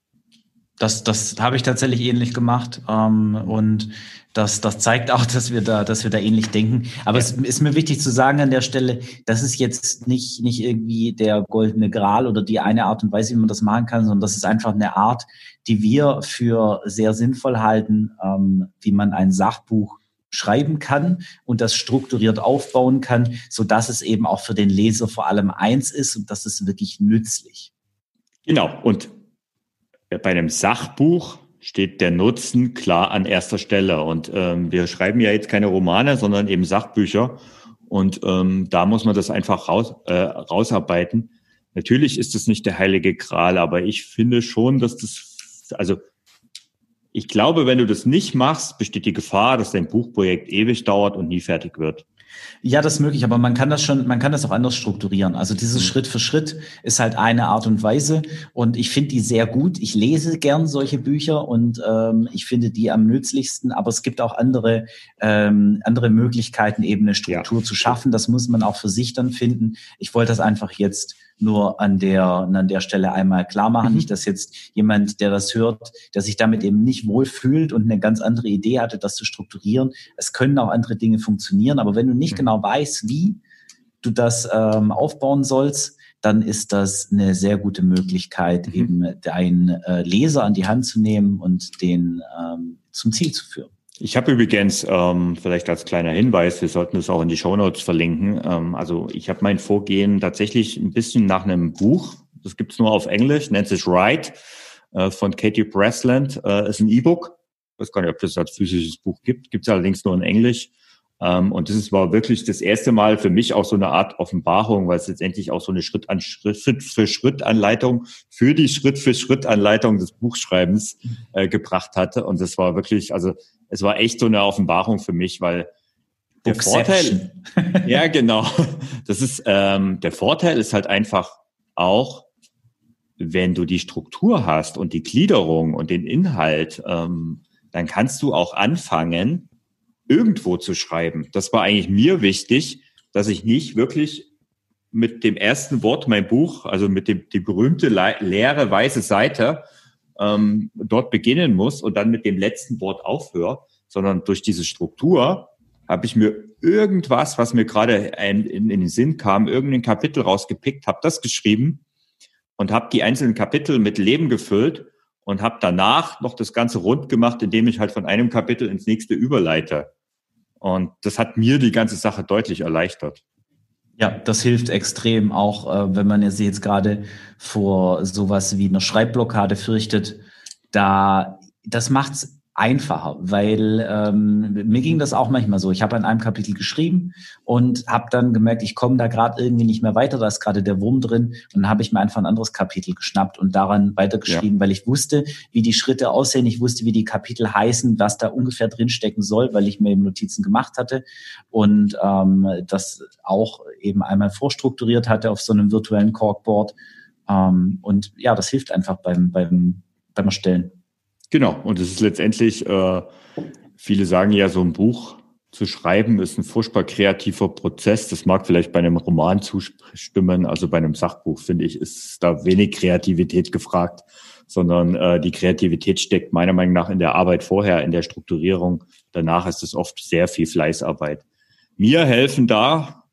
Das, das habe ich tatsächlich ähnlich gemacht. Ähm, und das, das zeigt auch, dass wir da, dass wir da ähnlich denken. Aber ja. es ist mir wichtig zu sagen an der Stelle, das ist jetzt nicht, nicht irgendwie der goldene Gral oder die eine Art und Weise, wie man das machen kann, sondern das ist einfach eine Art, die wir für sehr sinnvoll halten, ähm, wie man ein Sachbuch schreiben kann und das strukturiert aufbauen kann, so dass es eben auch für den Leser vor allem eins ist und das ist wirklich nützlich. Genau. Und bei einem Sachbuch steht der Nutzen klar an erster Stelle. Und ähm, wir schreiben ja jetzt keine Romane, sondern eben Sachbücher. Und ähm, da muss man das einfach raus, äh, rausarbeiten. Natürlich ist es nicht der heilige Gral, aber ich finde schon, dass das, also ich glaube, wenn du das nicht machst, besteht die Gefahr, dass dein Buchprojekt ewig dauert und nie fertig wird. Ja, das ist möglich, aber man kann das schon, man kann das auch anders strukturieren. Also dieses mhm. Schritt für Schritt ist halt eine Art und Weise und ich finde die sehr gut. Ich lese gern solche Bücher und ähm, ich finde die am nützlichsten, aber es gibt auch andere, ähm, andere Möglichkeiten, eben eine Struktur ja. zu schaffen. Das muss man auch für sich dann finden. Ich wollte das einfach jetzt nur an der, an der Stelle einmal klar machen. Mhm. Nicht, dass jetzt jemand, der das hört, der sich damit eben nicht wohlfühlt und eine ganz andere Idee hatte, das zu strukturieren. Es können auch andere Dinge funktionieren, aber wenn du nicht mhm. genau weißt, wie du das ähm, aufbauen sollst, dann ist das eine sehr gute Möglichkeit, mhm. eben deinen äh, Leser an die Hand zu nehmen und den ähm, zum Ziel zu führen. Ich habe übrigens, ähm, vielleicht als kleiner Hinweis, wir sollten das auch in die Show Notes verlinken. Ähm, also ich habe mein Vorgehen tatsächlich ein bisschen nach einem Buch. Das gibt's nur auf Englisch, nennt sich Write äh, von Katie Bresland. Äh, ist ein E-Book. Ich weiß gar nicht, ob das als physisches Buch gibt. Gibt's allerdings nur in Englisch. Ähm, und das war wirklich das erste Mal für mich auch so eine Art Offenbarung, weil es letztendlich auch so eine Schritt, an Schritt für Schritt Anleitung für die Schritt für Schritt Anleitung des Buchschreibens äh, gebracht hatte. Und das war wirklich, also es war echt so eine Offenbarung für mich, weil der Vorteil, ja genau, das ist ähm, der Vorteil ist halt einfach auch, wenn du die Struktur hast und die Gliederung und den Inhalt, ähm, dann kannst du auch anfangen, irgendwo zu schreiben. Das war eigentlich mir wichtig, dass ich nicht wirklich mit dem ersten Wort mein Buch, also mit dem die berühmte leere weiße Seite, ähm, dort beginnen muss und dann mit dem letzten Wort aufhöre, sondern durch diese Struktur habe ich mir irgendwas, was mir gerade in, in, in, den Sinn kam, irgendein Kapitel rausgepickt, habe das geschrieben und habe die einzelnen Kapitel mit Leben gefüllt und habe danach noch das Ganze rund gemacht, indem ich halt von einem Kapitel ins nächste überleite. Und das hat mir die ganze Sache deutlich erleichtert. Ja, das hilft extrem, auch äh, wenn man sich jetzt gerade vor sowas wie einer Schreibblockade fürchtet. Da, das macht's einfacher, weil ähm, mir ging das auch manchmal so. Ich habe an einem Kapitel geschrieben und habe dann gemerkt, ich komme da gerade irgendwie nicht mehr weiter, da ist gerade der Wurm drin und dann habe ich mir einfach ein anderes Kapitel geschnappt und daran weitergeschrieben, ja. weil ich wusste, wie die Schritte aussehen, ich wusste, wie die Kapitel heißen, was da ungefähr drinstecken soll, weil ich mir eben Notizen gemacht hatte und ähm, das auch eben einmal vorstrukturiert hatte auf so einem virtuellen Corkboard. Ähm, und ja, das hilft einfach beim, beim, beim Erstellen. Genau, und es ist letztendlich, äh, viele sagen ja, so ein Buch zu schreiben ist ein furchtbar kreativer Prozess. Das mag vielleicht bei einem Roman zustimmen, also bei einem Sachbuch, finde ich, ist da wenig Kreativität gefragt, sondern äh, die Kreativität steckt meiner Meinung nach in der Arbeit vorher, in der Strukturierung. Danach ist es oft sehr viel Fleißarbeit. Mir helfen da,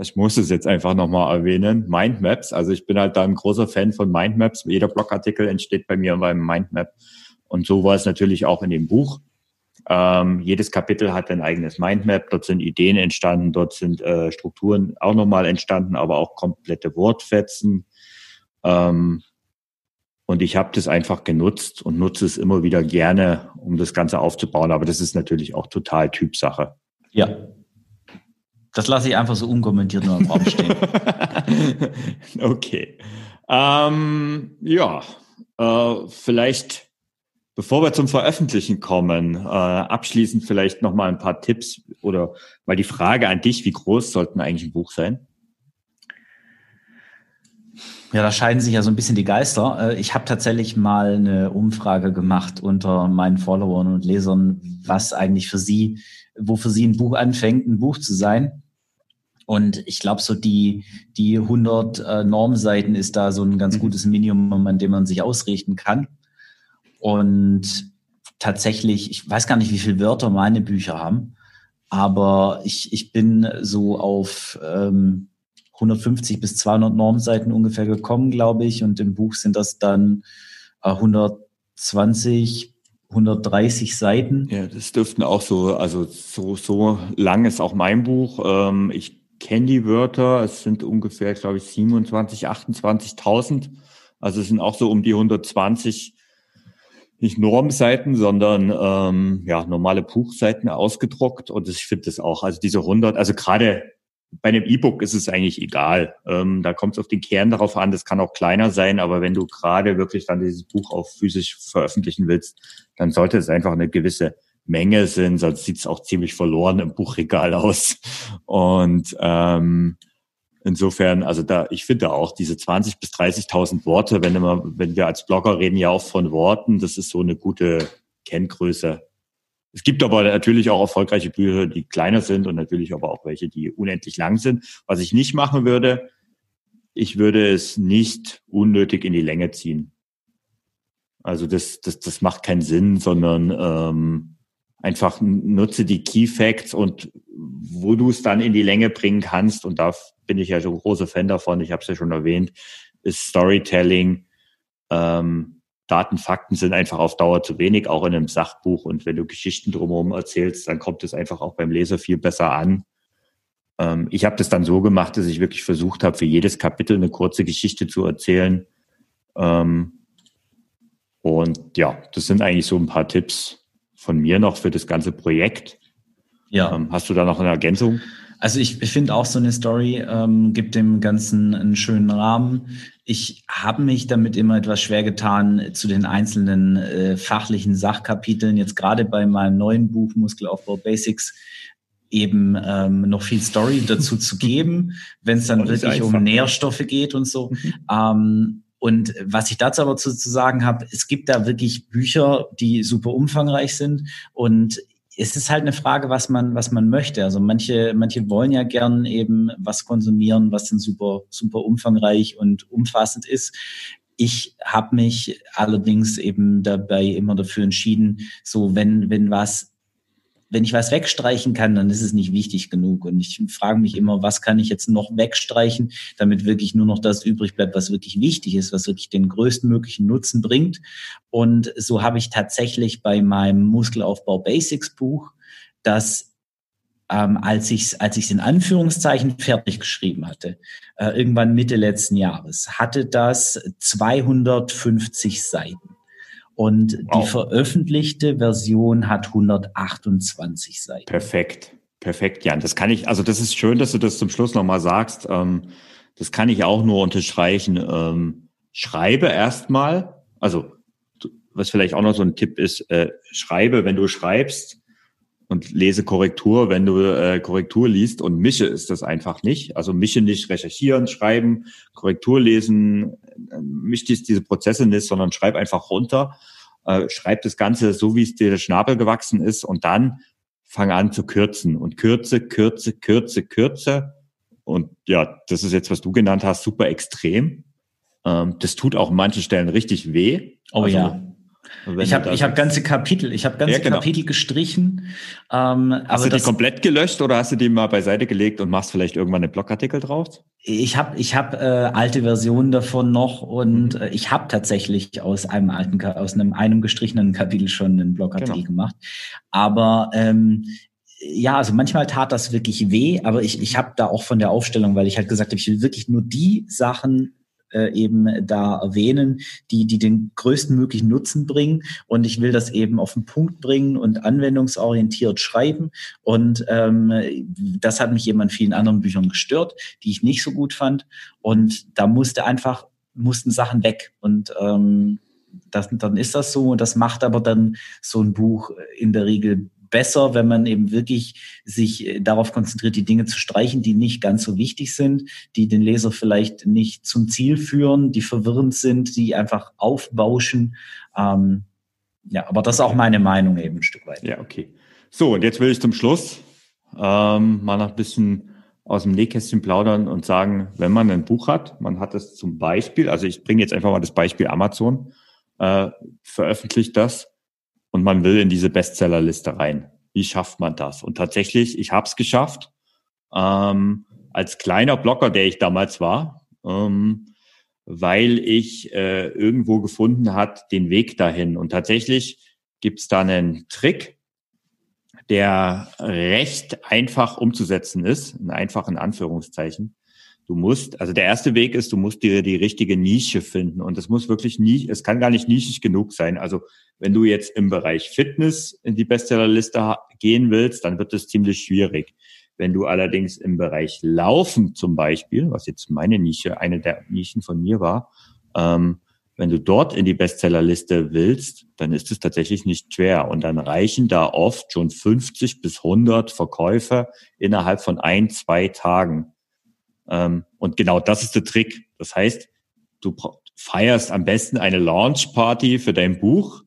ich muss es jetzt einfach nochmal erwähnen, Mindmaps. Also ich bin halt da ein großer Fan von Mindmaps. Jeder Blogartikel entsteht bei mir beim Mindmap. Und so war es natürlich auch in dem Buch. Ähm, jedes Kapitel hat ein eigenes Mindmap. Dort sind Ideen entstanden, dort sind äh, Strukturen auch nochmal entstanden, aber auch komplette Wortfetzen. Ähm, und ich habe das einfach genutzt und nutze es immer wieder gerne, um das Ganze aufzubauen. Aber das ist natürlich auch total Typsache. Ja, Das lasse ich einfach so unkommentiert nur im Raum stehen. okay. Ähm, ja, äh, vielleicht, bevor wir zum Veröffentlichen kommen, äh, abschließend vielleicht noch mal ein paar Tipps oder mal die Frage an dich: Wie groß sollten eigentlich ein Buch sein? Ja, da scheiden sich ja so ein bisschen die Geister. Äh, ich habe tatsächlich mal eine Umfrage gemacht unter meinen Followern und Lesern, was eigentlich für sie, wo für sie ein Buch anfängt, ein Buch zu sein. Und ich glaube, so die, die 100 äh, Normseiten ist da so ein ganz mhm. gutes Minimum, an dem man sich ausrichten kann. Und tatsächlich, ich weiß gar nicht, wie viele Wörter meine Bücher haben, aber ich, ich bin so auf ähm, 150 bis 200 Normseiten ungefähr gekommen, glaube ich. Und im Buch sind das dann äh, 120, 130 Seiten. Ja, das dürften auch so, also so, so lang ist auch mein Buch. Ähm, ich kenne die Wörter. Es sind ungefähr, glaube ich, 27, 28.000. Also es sind auch so um die 120 nicht Normseiten, sondern ähm, ja normale Buchseiten ausgedruckt. Und ich finde das auch, also diese 100, also gerade bei einem E-Book ist es eigentlich egal. Ähm, da kommt es auf den Kern darauf an. Das kann auch kleiner sein, aber wenn du gerade wirklich dann dieses Buch auch physisch veröffentlichen willst, dann sollte es einfach eine gewisse Menge sein, sonst sieht es auch ziemlich verloren im Buchregal aus. Und ähm, insofern, also da, ich finde auch diese 20 bis 30.000 Worte, wenn immer, wenn wir als Blogger reden ja auch von Worten, das ist so eine gute Kenngröße. Es gibt aber natürlich auch erfolgreiche Bücher, die kleiner sind und natürlich aber auch welche, die unendlich lang sind. Was ich nicht machen würde, ich würde es nicht unnötig in die Länge ziehen. Also das, das, das macht keinen Sinn, sondern ähm, einfach nutze die Key Facts und wo du es dann in die Länge bringen kannst, und da bin ich ja so ein großer Fan davon, ich habe es ja schon erwähnt, ist Storytelling. Ähm, Daten, Fakten sind einfach auf Dauer zu wenig, auch in einem Sachbuch. Und wenn du Geschichten drumherum erzählst, dann kommt es einfach auch beim Leser viel besser an. Ähm, ich habe das dann so gemacht, dass ich wirklich versucht habe, für jedes Kapitel eine kurze Geschichte zu erzählen. Ähm, und ja, das sind eigentlich so ein paar Tipps von mir noch für das ganze Projekt. Ja. Ähm, hast du da noch eine Ergänzung? Also ich, ich finde auch so eine Story ähm, gibt dem Ganzen einen schönen Rahmen. Ich habe mich damit immer etwas schwer getan zu den einzelnen äh, fachlichen Sachkapiteln. Jetzt gerade bei meinem neuen Buch Muskelaufbau Basics eben ähm, noch viel Story dazu zu geben, wenn es dann wirklich einfach, um Nährstoffe geht und so. Mhm. Ähm, und was ich dazu aber zu, zu sagen habe, es gibt da wirklich Bücher, die super umfangreich sind und es ist halt eine Frage, was man, was man möchte. Also manche, manche wollen ja gern eben was konsumieren, was dann super, super umfangreich und umfassend ist. Ich habe mich allerdings eben dabei immer dafür entschieden, so wenn, wenn was wenn ich was wegstreichen kann, dann ist es nicht wichtig genug. Und ich frage mich immer, was kann ich jetzt noch wegstreichen, damit wirklich nur noch das übrig bleibt, was wirklich wichtig ist, was wirklich den größtmöglichen Nutzen bringt. Und so habe ich tatsächlich bei meinem Muskelaufbau Basics Buch, das ähm, als ich es als ich's in Anführungszeichen fertig geschrieben hatte, äh, irgendwann Mitte letzten Jahres, hatte das 250 Seiten. Und wow. die veröffentlichte Version hat 128 Seiten. Perfekt. Perfekt, Jan. Das kann ich, also das ist schön, dass du das zum Schluss nochmal sagst. Ähm, das kann ich auch nur unterstreichen. Ähm, schreibe erstmal, also was vielleicht auch noch so ein Tipp ist, äh, schreibe, wenn du schreibst, und lese Korrektur, wenn du äh, Korrektur liest und mische ist das einfach nicht. Also mische nicht recherchieren, schreiben, Korrektur lesen, äh, mische diese Prozesse nicht, sondern schreib einfach runter, äh, schreib das Ganze so, wie es dir der Schnabel gewachsen ist und dann fang an zu kürzen und kürze, kürze, kürze, kürze. Und ja, das ist jetzt, was du genannt hast, super extrem. Ähm, das tut auch an manchen Stellen richtig weh. Oh also, ja ich habe ich hab ganze Kapitel, ich habe ganze ja, genau. Kapitel gestrichen. Ähm, hast du die komplett gelöscht oder hast du die mal beiseite gelegt und machst vielleicht irgendwann einen Blogartikel draus? Ich habe ich hab, äh, alte Versionen davon noch und mhm. äh, ich habe tatsächlich aus einem alten, aus einem, einem gestrichenen Kapitel schon einen Blogartikel genau. gemacht. Aber ähm, ja, also manchmal tat das wirklich weh, aber ich, ich habe da auch von der Aufstellung, weil ich halt gesagt habe, ich will wirklich nur die Sachen äh, eben da erwähnen, die, die den größten möglichen Nutzen bringen. Und ich will das eben auf den Punkt bringen und anwendungsorientiert schreiben. Und ähm, das hat mich eben an vielen anderen Büchern gestört, die ich nicht so gut fand. Und da musste einfach, mussten Sachen weg. Und ähm, das, dann ist das so. Und das macht aber dann so ein Buch in der Regel besser, wenn man eben wirklich sich äh, darauf konzentriert, die Dinge zu streichen, die nicht ganz so wichtig sind, die den Leser vielleicht nicht zum Ziel führen, die verwirrend sind, die einfach aufbauschen. Ähm, ja, aber das ist auch meine Meinung eben ein Stück weit. Ja, okay. So, und jetzt will ich zum Schluss ähm, mal noch ein bisschen aus dem Nähkästchen plaudern und sagen, wenn man ein Buch hat, man hat es zum Beispiel, also ich bringe jetzt einfach mal das Beispiel Amazon, äh, veröffentlicht das und man will in diese Bestsellerliste rein. Wie schafft man das? Und tatsächlich, ich habe es geschafft. Ähm, als kleiner Blogger, der ich damals war, ähm, weil ich äh, irgendwo gefunden hat den Weg dahin. Und tatsächlich gibt es da einen Trick, der recht einfach umzusetzen ist, in einfachen Anführungszeichen. Du musst, also der erste Weg ist, du musst dir die richtige Nische finden und es muss wirklich nie, es kann gar nicht nischig genug sein. Also wenn du jetzt im Bereich Fitness in die Bestsellerliste gehen willst, dann wird es ziemlich schwierig. Wenn du allerdings im Bereich Laufen zum Beispiel, was jetzt meine Nische, eine der Nischen von mir war, ähm, wenn du dort in die Bestsellerliste willst, dann ist es tatsächlich nicht schwer. Und dann reichen da oft schon 50 bis 100 Verkäufe innerhalb von ein, zwei Tagen. Ähm, und genau das ist der Trick. Das heißt, du feierst am besten eine Launch Party für dein Buch.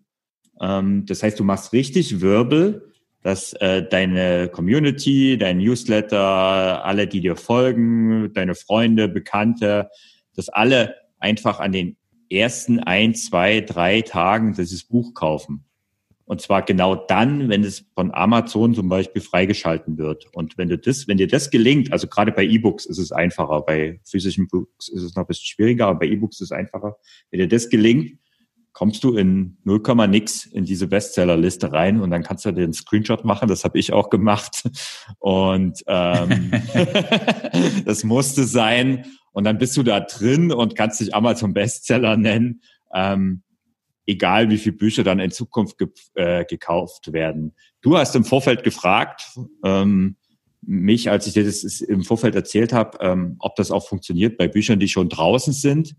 Ähm, das heißt, du machst richtig Wirbel, dass äh, deine Community, dein Newsletter, alle, die dir folgen, deine Freunde, Bekannte, dass alle einfach an den ersten ein, zwei, drei Tagen dieses Buch kaufen. Und zwar genau dann, wenn es von Amazon zum Beispiel freigeschalten wird. Und wenn du das, wenn dir das gelingt, also gerade bei E-Books ist es einfacher, bei physischen Books ist es noch ein bisschen schwieriger, aber bei E-Books ist es einfacher. Wenn dir das gelingt, kommst du in 0, nix in diese Bestsellerliste rein und dann kannst du den Screenshot machen. Das habe ich auch gemacht. Und ähm, das musste sein. Und dann bist du da drin und kannst dich Amazon Bestseller nennen. Ähm, egal wie viele Bücher dann in Zukunft ge äh, gekauft werden. Du hast im Vorfeld gefragt, ähm, mich, als ich dir das im Vorfeld erzählt habe, ähm, ob das auch funktioniert bei Büchern, die schon draußen sind.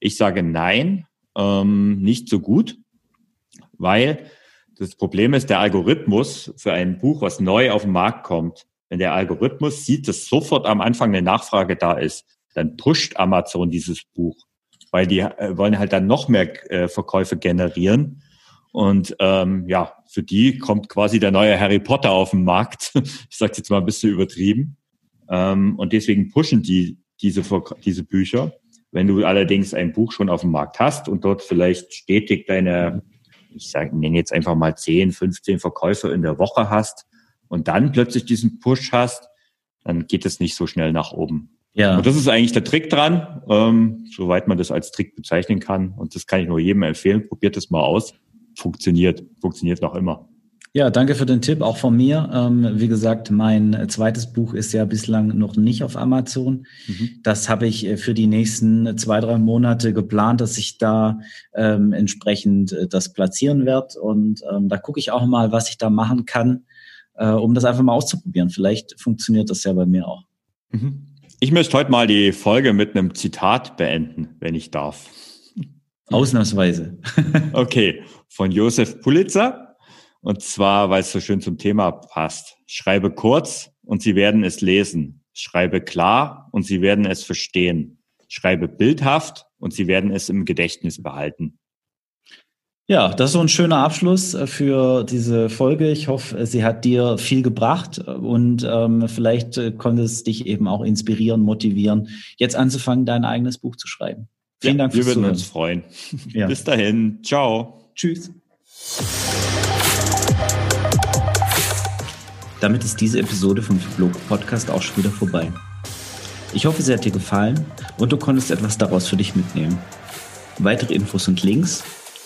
Ich sage nein, ähm, nicht so gut, weil das Problem ist, der Algorithmus für ein Buch, was neu auf den Markt kommt, wenn der Algorithmus sieht, dass sofort am Anfang eine Nachfrage da ist, dann pusht Amazon dieses Buch weil die äh, wollen halt dann noch mehr äh, Verkäufe generieren. Und ähm, ja, für die kommt quasi der neue Harry Potter auf den Markt. ich sage jetzt mal ein bisschen übertrieben. Ähm, und deswegen pushen die diese, diese Bücher. Wenn du allerdings ein Buch schon auf dem Markt hast und dort vielleicht stetig deine, ich sage, nenne jetzt einfach mal 10, 15 Verkäufe in der Woche hast und dann plötzlich diesen Push hast, dann geht es nicht so schnell nach oben. Ja. Und das ist eigentlich der Trick dran, ähm, soweit man das als Trick bezeichnen kann. Und das kann ich nur jedem empfehlen. Probiert das mal aus. Funktioniert. Funktioniert noch immer. Ja, danke für den Tipp, auch von mir. Ähm, wie gesagt, mein zweites Buch ist ja bislang noch nicht auf Amazon. Mhm. Das habe ich äh, für die nächsten zwei, drei Monate geplant, dass ich da ähm, entsprechend äh, das platzieren werde. Und ähm, da gucke ich auch mal, was ich da machen kann, äh, um das einfach mal auszuprobieren. Vielleicht funktioniert das ja bei mir auch. Mhm. Ich möchte heute mal die Folge mit einem Zitat beenden, wenn ich darf. Ausnahmsweise. okay, von Josef Pulitzer. Und zwar, weil es so schön zum Thema passt. Schreibe kurz und Sie werden es lesen. Schreibe klar und Sie werden es verstehen. Schreibe bildhaft und Sie werden es im Gedächtnis behalten. Ja, das ist so ein schöner Abschluss äh, für diese Folge. Ich hoffe, sie hat dir viel gebracht und ähm, vielleicht äh, konnte es dich eben auch inspirieren, motivieren, jetzt anzufangen, dein eigenes Buch zu schreiben. Vielen ja, Dank fürs Wir würden Zuhören. uns freuen. Ja. Bis dahin. Ciao. Tschüss. Damit ist diese Episode vom Blog Podcast auch schon wieder vorbei. Ich hoffe, sie hat dir gefallen und du konntest etwas daraus für dich mitnehmen. Weitere Infos und Links